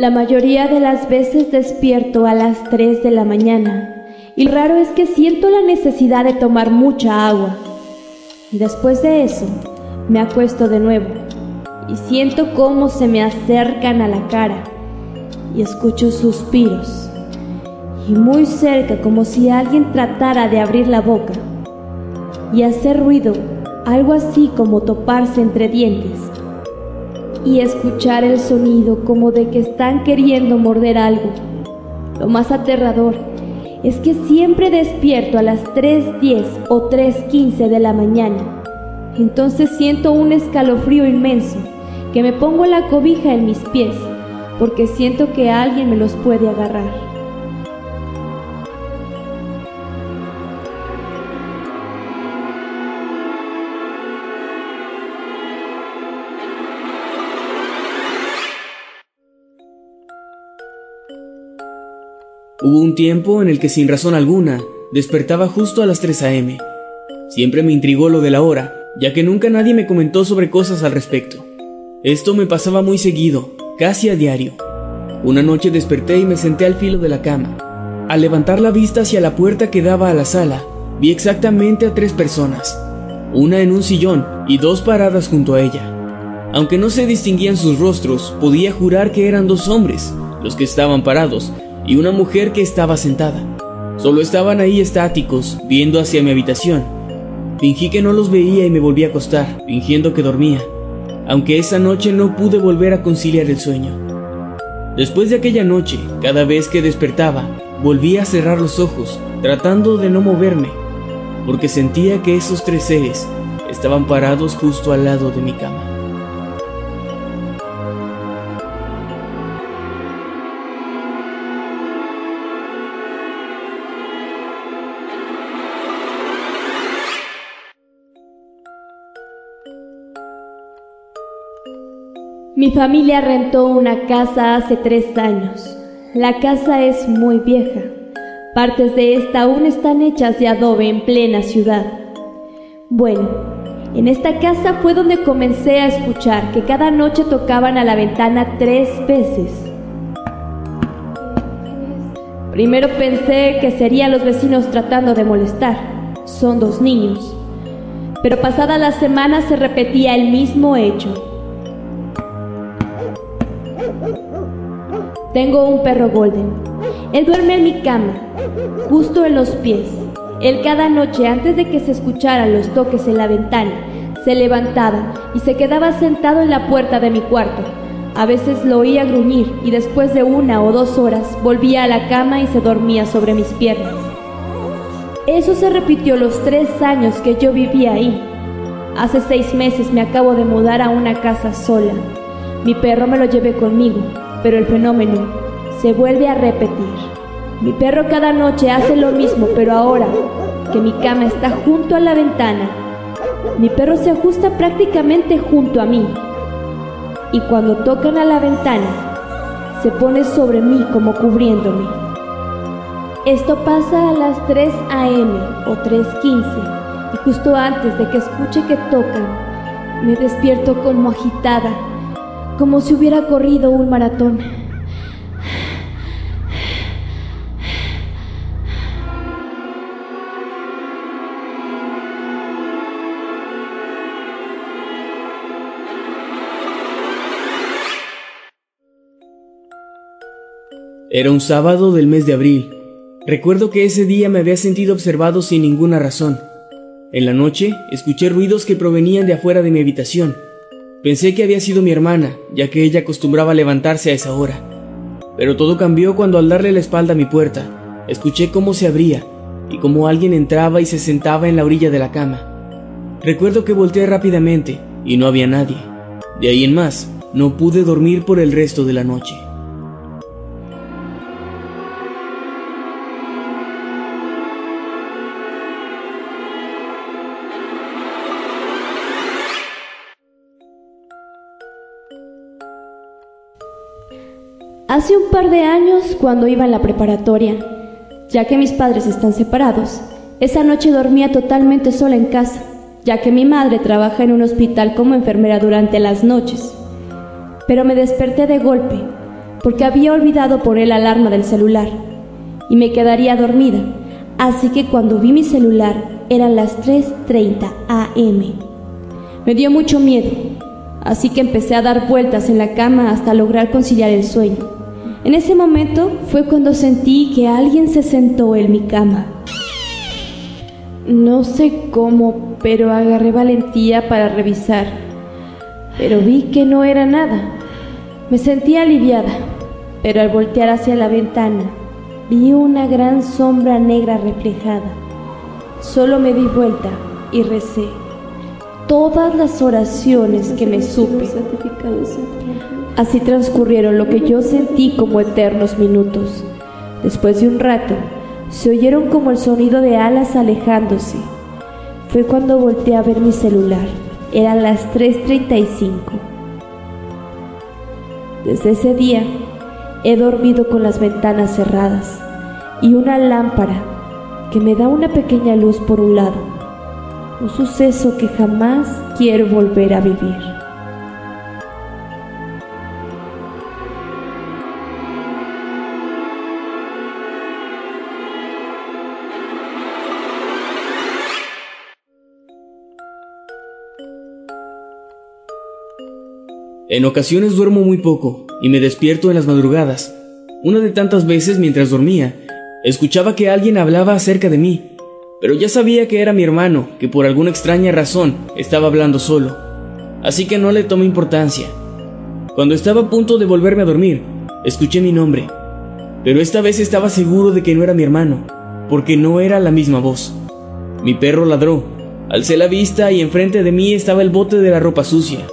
La mayoría de las veces despierto a las 3 de la mañana. Y raro es que siento la necesidad de tomar mucha agua. Después de eso, me acuesto de nuevo. Y siento cómo se me acercan a la cara. Y escucho suspiros. Y muy cerca como si alguien tratara de abrir la boca. Y hacer ruido, algo así como toparse entre dientes y escuchar el sonido como de que están queriendo morder algo. Lo más aterrador es que siempre despierto a las 3.10 o 3.15 de la mañana. Entonces siento un escalofrío inmenso, que me pongo la cobija en mis pies, porque siento que alguien me los puede agarrar. Hubo un tiempo en el que sin razón alguna despertaba justo a las 3 a.m. Siempre me intrigó lo de la hora, ya que nunca nadie me comentó sobre cosas al respecto. Esto me pasaba muy seguido, casi a diario. Una noche desperté y me senté al filo de la cama. Al levantar la vista hacia la puerta que daba a la sala, vi exactamente a tres personas, una en un sillón y dos paradas junto a ella. Aunque no se distinguían sus rostros, podía jurar que eran dos hombres, los que estaban parados, y una mujer que estaba sentada. Solo estaban ahí estáticos, viendo hacia mi habitación. Fingí que no los veía y me volví a acostar, fingiendo que dormía, aunque esa noche no pude volver a conciliar el sueño. Después de aquella noche, cada vez que despertaba, volví a cerrar los ojos, tratando de no moverme, porque sentía que esos tres seres estaban parados justo al lado de mi cama. Mi familia rentó una casa hace tres años. La casa es muy vieja. Partes de esta aún están hechas de adobe en plena ciudad. Bueno, en esta casa fue donde comencé a escuchar que cada noche tocaban a la ventana tres veces. Primero pensé que serían los vecinos tratando de molestar. Son dos niños. Pero pasada la semana se repetía el mismo hecho. Tengo un perro golden. Él duerme en mi cama, justo en los pies. Él cada noche antes de que se escucharan los toques en la ventana, se levantaba y se quedaba sentado en la puerta de mi cuarto. A veces lo oía gruñir y después de una o dos horas volvía a la cama y se dormía sobre mis piernas. Eso se repitió los tres años que yo vivía ahí. Hace seis meses me acabo de mudar a una casa sola. Mi perro me lo llevé conmigo, pero el fenómeno se vuelve a repetir. Mi perro cada noche hace lo mismo, pero ahora que mi cama está junto a la ventana, mi perro se ajusta prácticamente junto a mí. Y cuando tocan a la ventana, se pone sobre mí como cubriéndome. Esto pasa a las 3 a.m. o 3.15 y justo antes de que escuche que tocan, me despierto como agitada como si hubiera corrido un maratón. Era un sábado del mes de abril. Recuerdo que ese día me había sentido observado sin ninguna razón. En la noche escuché ruidos que provenían de afuera de mi habitación Pensé que había sido mi hermana, ya que ella acostumbraba levantarse a esa hora. Pero todo cambió cuando al darle la espalda a mi puerta, escuché cómo se abría y cómo alguien entraba y se sentaba en la orilla de la cama. Recuerdo que volteé rápidamente y no había nadie. De ahí en más, no pude dormir por el resto de la noche. Hace un par de años, cuando iba a la preparatoria, ya que mis padres están separados, esa noche dormía totalmente sola en casa, ya que mi madre trabaja en un hospital como enfermera durante las noches. Pero me desperté de golpe, porque había olvidado poner la alarma del celular, y me quedaría dormida, así que cuando vi mi celular eran las 3.30 am. Me dio mucho miedo, así que empecé a dar vueltas en la cama hasta lograr conciliar el sueño. En ese momento fue cuando sentí que alguien se sentó en mi cama. No sé cómo, pero agarré valentía para revisar. Pero vi que no era nada. Me sentí aliviada, pero al voltear hacia la ventana, vi una gran sombra negra reflejada. Solo me di vuelta y recé todas las oraciones que me supe. Así transcurrieron lo que yo sentí como eternos minutos. Después de un rato, se oyeron como el sonido de alas alejándose. Fue cuando volteé a ver mi celular. Eran las 3.35. Desde ese día, he dormido con las ventanas cerradas y una lámpara que me da una pequeña luz por un lado. Un suceso que jamás quiero volver a vivir. En ocasiones duermo muy poco y me despierto en las madrugadas. Una de tantas veces mientras dormía, escuchaba que alguien hablaba acerca de mí, pero ya sabía que era mi hermano, que por alguna extraña razón estaba hablando solo, así que no le tomé importancia. Cuando estaba a punto de volverme a dormir, escuché mi nombre, pero esta vez estaba seguro de que no era mi hermano, porque no era la misma voz. Mi perro ladró, alcé la vista y enfrente de mí estaba el bote de la ropa sucia.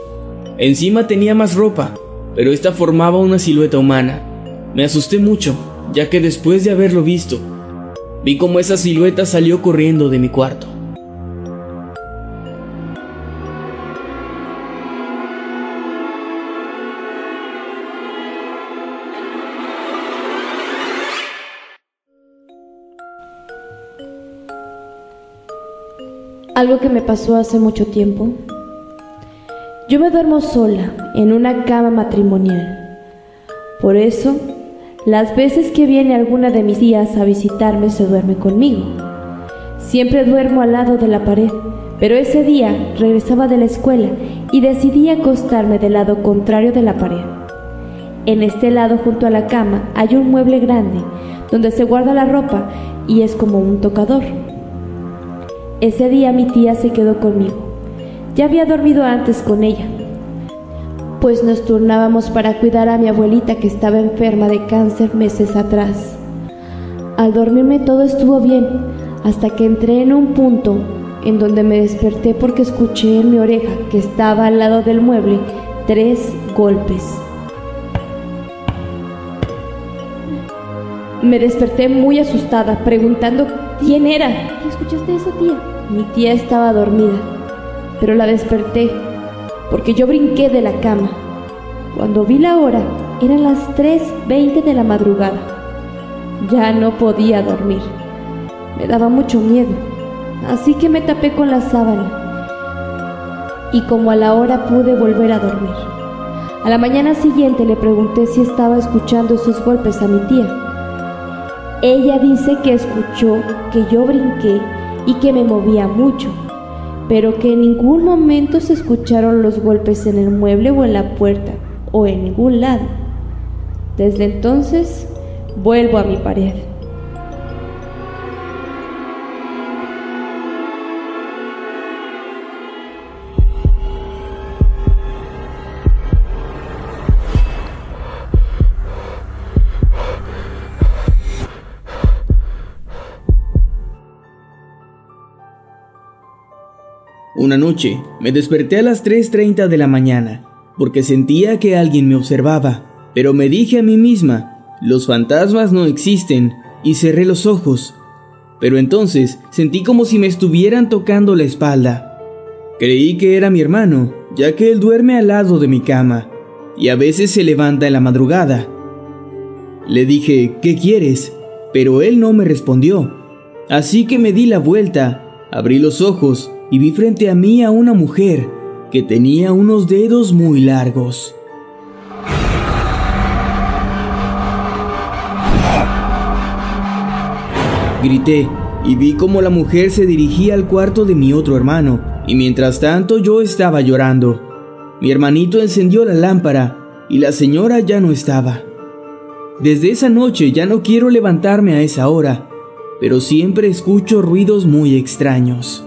Encima tenía más ropa, pero esta formaba una silueta humana. Me asusté mucho, ya que después de haberlo visto, vi cómo esa silueta salió corriendo de mi cuarto. Algo que me pasó hace mucho tiempo yo me duermo sola en una cama matrimonial. Por eso, las veces que viene alguna de mis tías a visitarme se duerme conmigo. Siempre duermo al lado de la pared, pero ese día regresaba de la escuela y decidí acostarme del lado contrario de la pared. En este lado junto a la cama hay un mueble grande donde se guarda la ropa y es como un tocador. Ese día mi tía se quedó conmigo. Ya había dormido antes con ella, pues nos turnábamos para cuidar a mi abuelita que estaba enferma de cáncer meses atrás. Al dormirme todo estuvo bien, hasta que entré en un punto en donde me desperté porque escuché en mi oreja, que estaba al lado del mueble, tres golpes. Me desperté muy asustada, preguntando quién era. ¿Qué escuchaste eso, tía? Mi tía estaba dormida pero la desperté porque yo brinqué de la cama. Cuando vi la hora, eran las 3.20 de la madrugada. Ya no podía dormir. Me daba mucho miedo, así que me tapé con la sábana. Y como a la hora pude volver a dormir. A la mañana siguiente le pregunté si estaba escuchando esos golpes a mi tía. Ella dice que escuchó que yo brinqué y que me movía mucho pero que en ningún momento se escucharon los golpes en el mueble o en la puerta o en ningún lado. Desde entonces Vuelvo a mi pared. Una noche me desperté a las 3.30 de la mañana porque sentía que alguien me observaba, pero me dije a mí misma, los fantasmas no existen, y cerré los ojos. Pero entonces sentí como si me estuvieran tocando la espalda. Creí que era mi hermano, ya que él duerme al lado de mi cama, y a veces se levanta en la madrugada. Le dije, ¿qué quieres? Pero él no me respondió. Así que me di la vuelta, abrí los ojos y vi frente a mí a una mujer que tenía unos dedos muy largos. Grité y vi cómo la mujer se dirigía al cuarto de mi otro hermano, y mientras tanto yo estaba llorando. Mi hermanito encendió la lámpara y la señora ya no estaba. Desde esa noche ya no quiero levantarme a esa hora, pero siempre escucho ruidos muy extraños.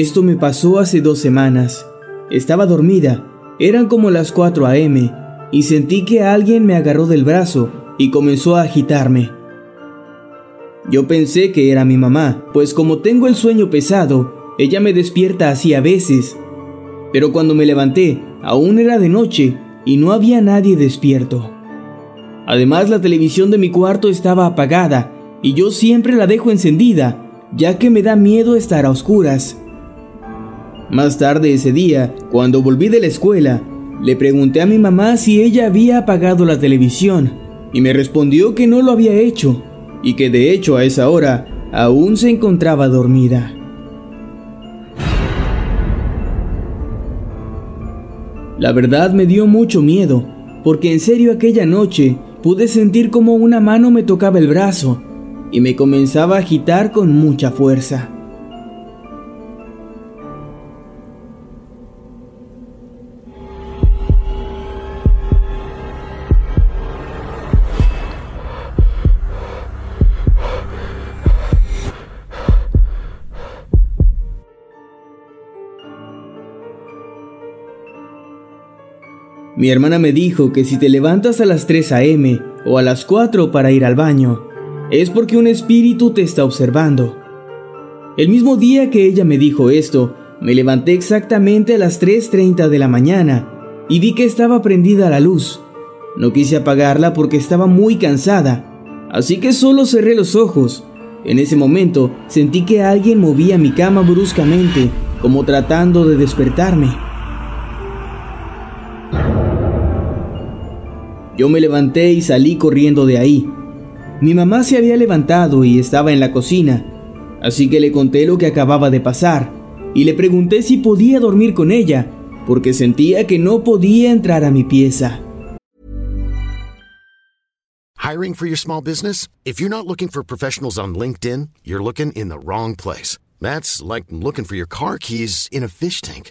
Esto me pasó hace dos semanas. Estaba dormida, eran como las 4 a.m., y sentí que alguien me agarró del brazo y comenzó a agitarme. Yo pensé que era mi mamá, pues como tengo el sueño pesado, ella me despierta así a veces. Pero cuando me levanté, aún era de noche y no había nadie despierto. Además, la televisión de mi cuarto estaba apagada y yo siempre la dejo encendida, ya que me da miedo estar a oscuras. Más tarde ese día, cuando volví de la escuela, le pregunté a mi mamá si ella había apagado la televisión y me respondió que no lo había hecho y que de hecho a esa hora aún se encontraba dormida. La verdad me dio mucho miedo, porque en serio aquella noche pude sentir como una mano me tocaba el brazo y me comenzaba a agitar con mucha fuerza. Mi hermana me dijo que si te levantas a las 3 a.m. o a las 4 para ir al baño, es porque un espíritu te está observando. El mismo día que ella me dijo esto, me levanté exactamente a las 3.30 de la mañana y vi que estaba prendida la luz. No quise apagarla porque estaba muy cansada, así que solo cerré los ojos. En ese momento sentí que alguien movía mi cama bruscamente, como tratando de despertarme. Yo me levanté y salí corriendo de ahí. Mi mamá se había levantado y estaba en la cocina, así que le conté lo que acababa de pasar y le pregunté si podía dormir con ella, porque sentía que no podía entrar a mi pieza. Hiring for your small business? If you're not looking for professionals on LinkedIn, you're looking in the wrong place. That's like looking for your car keys in a fish tank.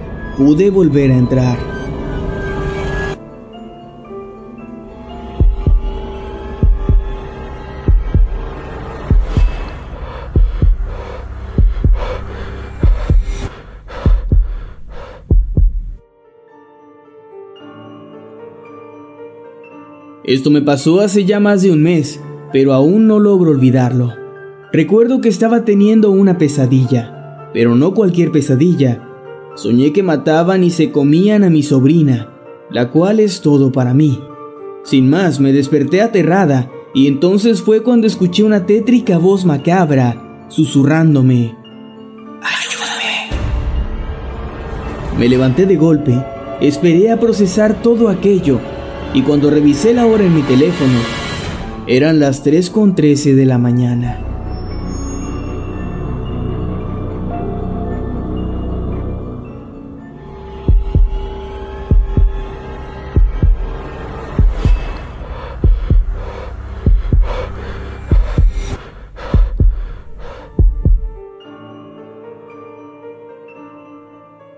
pude volver a entrar. Esto me pasó hace ya más de un mes, pero aún no logro olvidarlo. Recuerdo que estaba teniendo una pesadilla, pero no cualquier pesadilla, Soñé que mataban y se comían a mi sobrina, la cual es todo para mí. Sin más, me desperté aterrada y entonces fue cuando escuché una tétrica voz macabra susurrándome. ¡Ayúdame! Me levanté de golpe, esperé a procesar todo aquello y cuando revisé la hora en mi teléfono, eran las 3.13 de la mañana.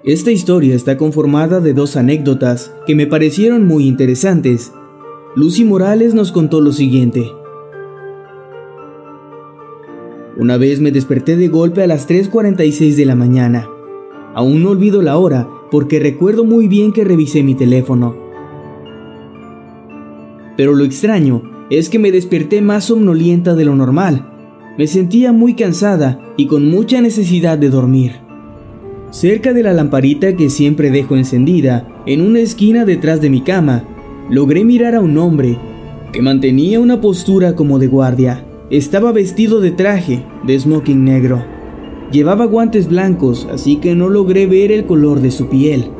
Esta historia está conformada de dos anécdotas que me parecieron muy interesantes. Lucy Morales nos contó lo siguiente. Una vez me desperté de golpe a las 3.46 de la mañana. Aún no olvido la hora porque recuerdo muy bien que revisé mi teléfono. Pero lo extraño es que me desperté más somnolienta de lo normal. Me sentía muy cansada y con mucha necesidad de dormir. Cerca de la lamparita que siempre dejo encendida, en una esquina detrás de mi cama, logré mirar a un hombre que mantenía una postura como de guardia. Estaba vestido de traje, de smoking negro. Llevaba guantes blancos, así que no logré ver el color de su piel.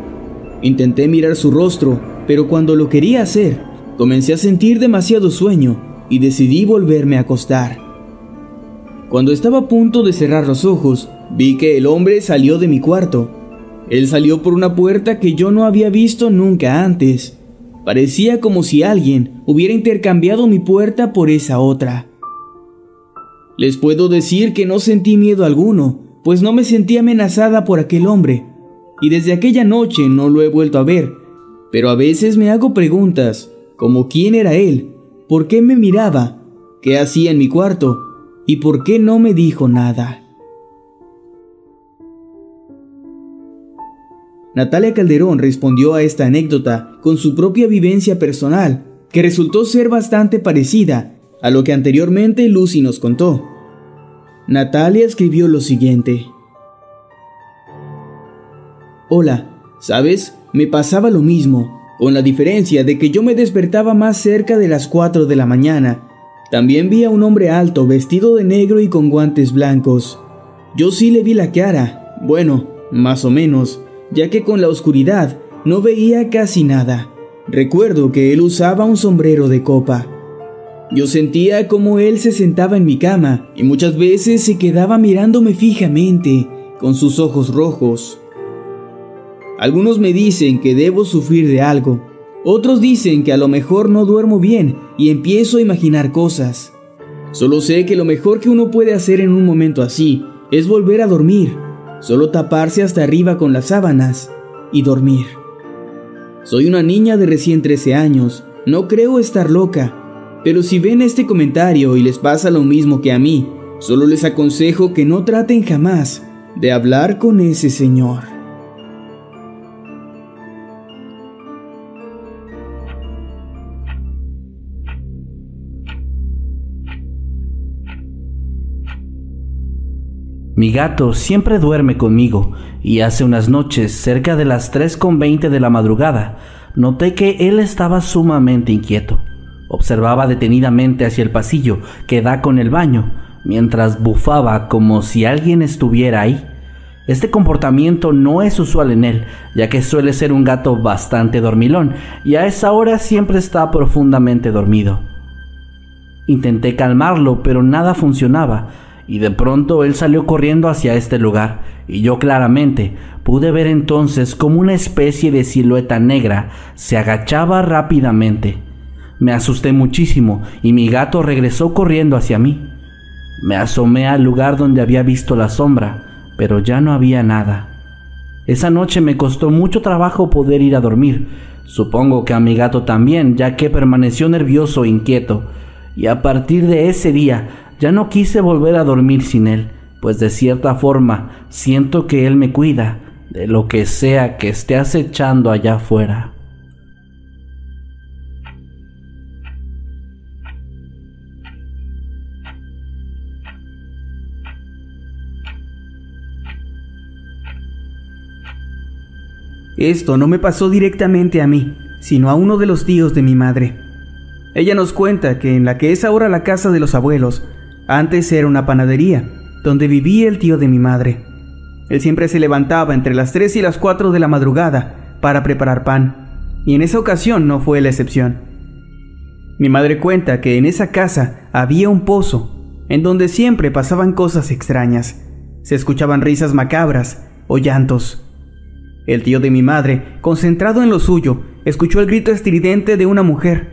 Intenté mirar su rostro, pero cuando lo quería hacer, comencé a sentir demasiado sueño y decidí volverme a acostar. Cuando estaba a punto de cerrar los ojos, Vi que el hombre salió de mi cuarto. Él salió por una puerta que yo no había visto nunca antes. Parecía como si alguien hubiera intercambiado mi puerta por esa otra. Les puedo decir que no sentí miedo alguno, pues no me sentí amenazada por aquel hombre, y desde aquella noche no lo he vuelto a ver, pero a veces me hago preguntas, como quién era él, por qué me miraba, qué hacía en mi cuarto, y por qué no me dijo nada. Natalia Calderón respondió a esta anécdota con su propia vivencia personal, que resultó ser bastante parecida a lo que anteriormente Lucy nos contó. Natalia escribió lo siguiente. Hola, ¿sabes? Me pasaba lo mismo, con la diferencia de que yo me despertaba más cerca de las 4 de la mañana. También vi a un hombre alto vestido de negro y con guantes blancos. Yo sí le vi la cara, bueno, más o menos, ya que con la oscuridad no veía casi nada. Recuerdo que él usaba un sombrero de copa. Yo sentía como él se sentaba en mi cama y muchas veces se quedaba mirándome fijamente con sus ojos rojos. Algunos me dicen que debo sufrir de algo, otros dicen que a lo mejor no duermo bien y empiezo a imaginar cosas. Solo sé que lo mejor que uno puede hacer en un momento así es volver a dormir solo taparse hasta arriba con las sábanas y dormir. Soy una niña de recién 13 años, no creo estar loca, pero si ven este comentario y les pasa lo mismo que a mí, solo les aconsejo que no traten jamás de hablar con ese señor. Mi gato siempre duerme conmigo y hace unas noches, cerca de las 3.20 de la madrugada, noté que él estaba sumamente inquieto. Observaba detenidamente hacia el pasillo que da con el baño, mientras bufaba como si alguien estuviera ahí. Este comportamiento no es usual en él, ya que suele ser un gato bastante dormilón y a esa hora siempre está profundamente dormido. Intenté calmarlo, pero nada funcionaba y de pronto él salió corriendo hacia este lugar, y yo claramente pude ver entonces como una especie de silueta negra se agachaba rápidamente. Me asusté muchísimo y mi gato regresó corriendo hacia mí. Me asomé al lugar donde había visto la sombra, pero ya no había nada. Esa noche me costó mucho trabajo poder ir a dormir. Supongo que a mi gato también, ya que permaneció nervioso e inquieto. Y a partir de ese día ya no quise volver a dormir sin él, pues de cierta forma siento que él me cuida de lo que sea que esté acechando allá afuera. Esto no me pasó directamente a mí, sino a uno de los tíos de mi madre. Ella nos cuenta que en la que es ahora la casa de los abuelos, antes era una panadería, donde vivía el tío de mi madre. Él siempre se levantaba entre las 3 y las 4 de la madrugada para preparar pan, y en esa ocasión no fue la excepción. Mi madre cuenta que en esa casa había un pozo, en donde siempre pasaban cosas extrañas. Se escuchaban risas macabras o llantos. El tío de mi madre, concentrado en lo suyo, escuchó el grito estridente de una mujer.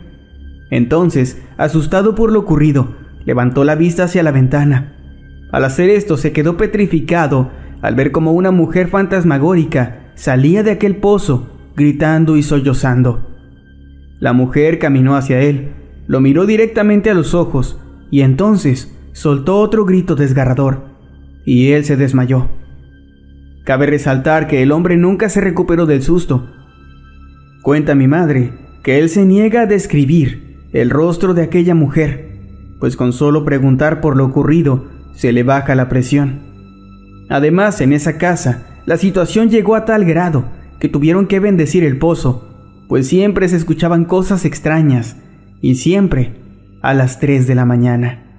Entonces, asustado por lo ocurrido, levantó la vista hacia la ventana. Al hacer esto se quedó petrificado al ver como una mujer fantasmagórica salía de aquel pozo, gritando y sollozando. La mujer caminó hacia él, lo miró directamente a los ojos y entonces soltó otro grito desgarrador, y él se desmayó. Cabe resaltar que el hombre nunca se recuperó del susto. Cuenta mi madre que él se niega a describir el rostro de aquella mujer, pues con solo preguntar por lo ocurrido se le baja la presión. Además, en esa casa, la situación llegó a tal grado que tuvieron que bendecir el pozo, pues siempre se escuchaban cosas extrañas, y siempre a las 3 de la mañana.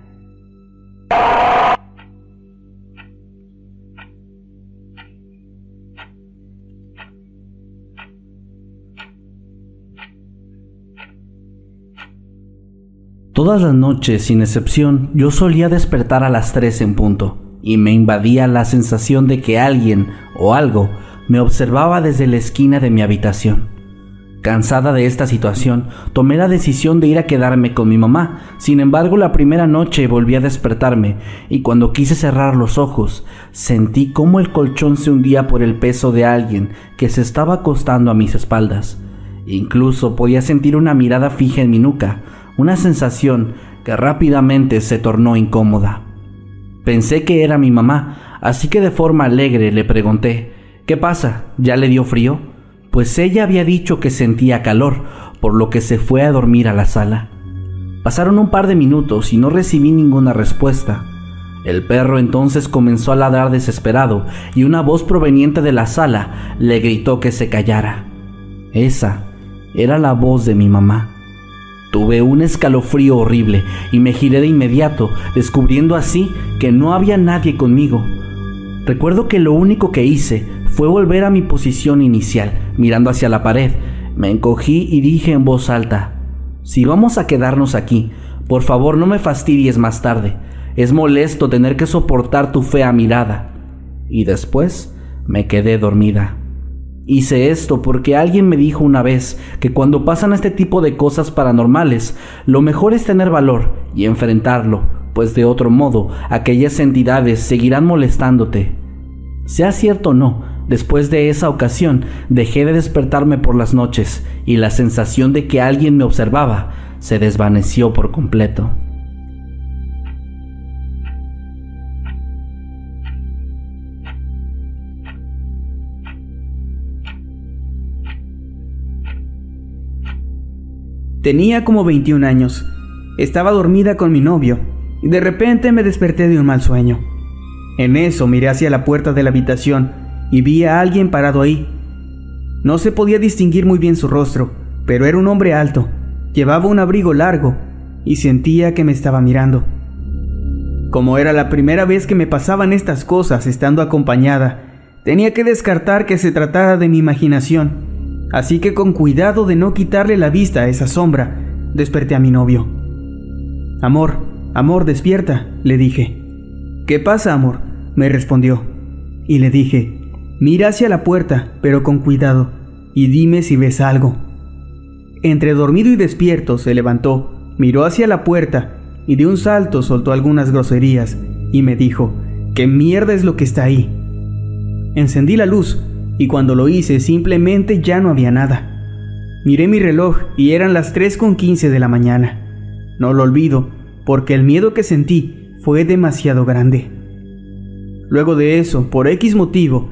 Todas las noches, sin excepción, yo solía despertar a las 3 en punto, y me invadía la sensación de que alguien o algo me observaba desde la esquina de mi habitación. Cansada de esta situación, tomé la decisión de ir a quedarme con mi mamá. Sin embargo, la primera noche volví a despertarme y cuando quise cerrar los ojos, sentí como el colchón se hundía por el peso de alguien que se estaba acostando a mis espaldas. Incluso podía sentir una mirada fija en mi nuca, una sensación que rápidamente se tornó incómoda. Pensé que era mi mamá, así que de forma alegre le pregunté, ¿qué pasa? ¿Ya le dio frío? Pues ella había dicho que sentía calor, por lo que se fue a dormir a la sala. Pasaron un par de minutos y no recibí ninguna respuesta. El perro entonces comenzó a ladrar desesperado y una voz proveniente de la sala le gritó que se callara. Esa era la voz de mi mamá. Tuve un escalofrío horrible y me giré de inmediato, descubriendo así que no había nadie conmigo. Recuerdo que lo único que hice fue volver a mi posición inicial, mirando hacia la pared. Me encogí y dije en voz alta, si vamos a quedarnos aquí, por favor no me fastidies más tarde. Es molesto tener que soportar tu fea mirada. Y después me quedé dormida. Hice esto porque alguien me dijo una vez que cuando pasan este tipo de cosas paranormales, lo mejor es tener valor y enfrentarlo, pues de otro modo aquellas entidades seguirán molestándote. Sea cierto o no, después de esa ocasión dejé de despertarme por las noches y la sensación de que alguien me observaba se desvaneció por completo. Tenía como 21 años. Estaba dormida con mi novio y de repente me desperté de un mal sueño. En eso miré hacia la puerta de la habitación y vi a alguien parado ahí. No se podía distinguir muy bien su rostro, pero era un hombre alto, llevaba un abrigo largo y sentía que me estaba mirando. Como era la primera vez que me pasaban estas cosas estando acompañada, tenía que descartar que se tratara de mi imaginación así que con cuidado de no quitarle la vista a esa sombra, desperté a mi novio. Amor, amor, despierta, le dije. ¿Qué pasa, amor? me respondió. Y le dije, mira hacia la puerta, pero con cuidado, y dime si ves algo. Entre dormido y despierto se levantó, miró hacia la puerta, y de un salto soltó algunas groserías, y me dijo, ¿qué mierda es lo que está ahí? Encendí la luz y cuando lo hice simplemente ya no había nada. Miré mi reloj y eran las 3.15 de la mañana. No lo olvido, porque el miedo que sentí fue demasiado grande. Luego de eso, por X motivo,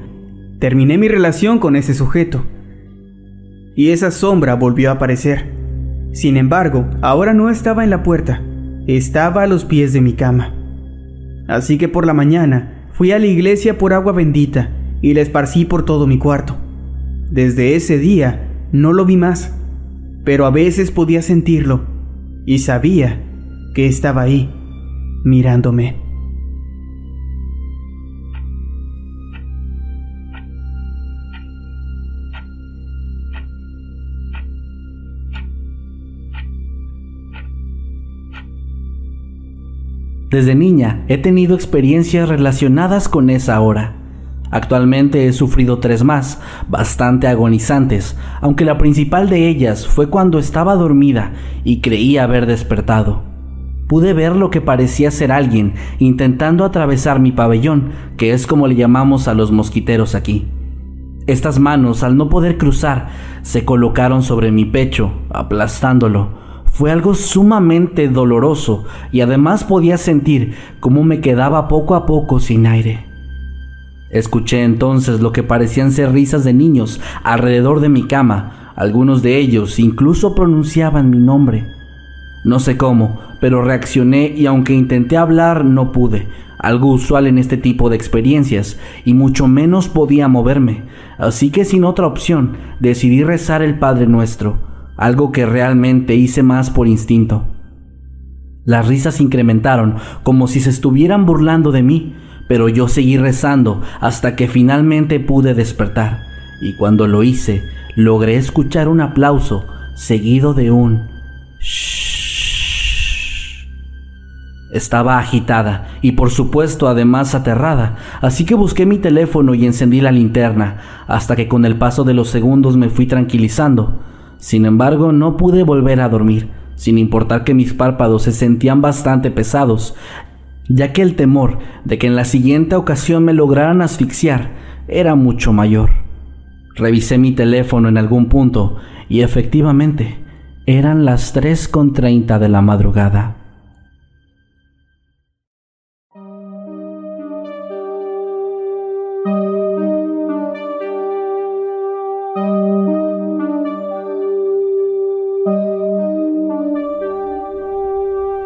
terminé mi relación con ese sujeto. Y esa sombra volvió a aparecer. Sin embargo, ahora no estaba en la puerta, estaba a los pies de mi cama. Así que por la mañana fui a la iglesia por agua bendita y la esparcí por todo mi cuarto. Desde ese día no lo vi más. pero a veces podía sentirlo y sabía que estaba ahí, mirándome. Desde niña he tenido experiencias relacionadas con esa hora. Actualmente he sufrido tres más, bastante agonizantes, aunque la principal de ellas fue cuando estaba dormida y creía haber despertado. Pude ver lo que parecía ser alguien intentando atravesar mi pabellón, que es como le llamamos a los mosquiteros aquí. Estas manos, al no poder cruzar, se colocaron sobre mi pecho, aplastándolo, fue algo sumamente doloroso y además podía sentir cómo me quedaba poco a poco sin aire. Escuché entonces lo que parecían ser risas de niños alrededor de mi cama, algunos de ellos incluso pronunciaban mi nombre. No sé cómo, pero reaccioné y aunque intenté hablar no pude, algo usual en este tipo de experiencias, y mucho menos podía moverme, así que sin otra opción decidí rezar el Padre Nuestro algo que realmente hice más por instinto. Las risas incrementaron como si se estuvieran burlando de mí, pero yo seguí rezando hasta que finalmente pude despertar, y cuando lo hice, logré escuchar un aplauso seguido de un shh. Estaba agitada y por supuesto además aterrada, así que busqué mi teléfono y encendí la linterna, hasta que con el paso de los segundos me fui tranquilizando. Sin embargo, no pude volver a dormir, sin importar que mis párpados se sentían bastante pesados, ya que el temor de que en la siguiente ocasión me lograran asfixiar era mucho mayor. Revisé mi teléfono en algún punto y efectivamente eran las 3.30 de la madrugada.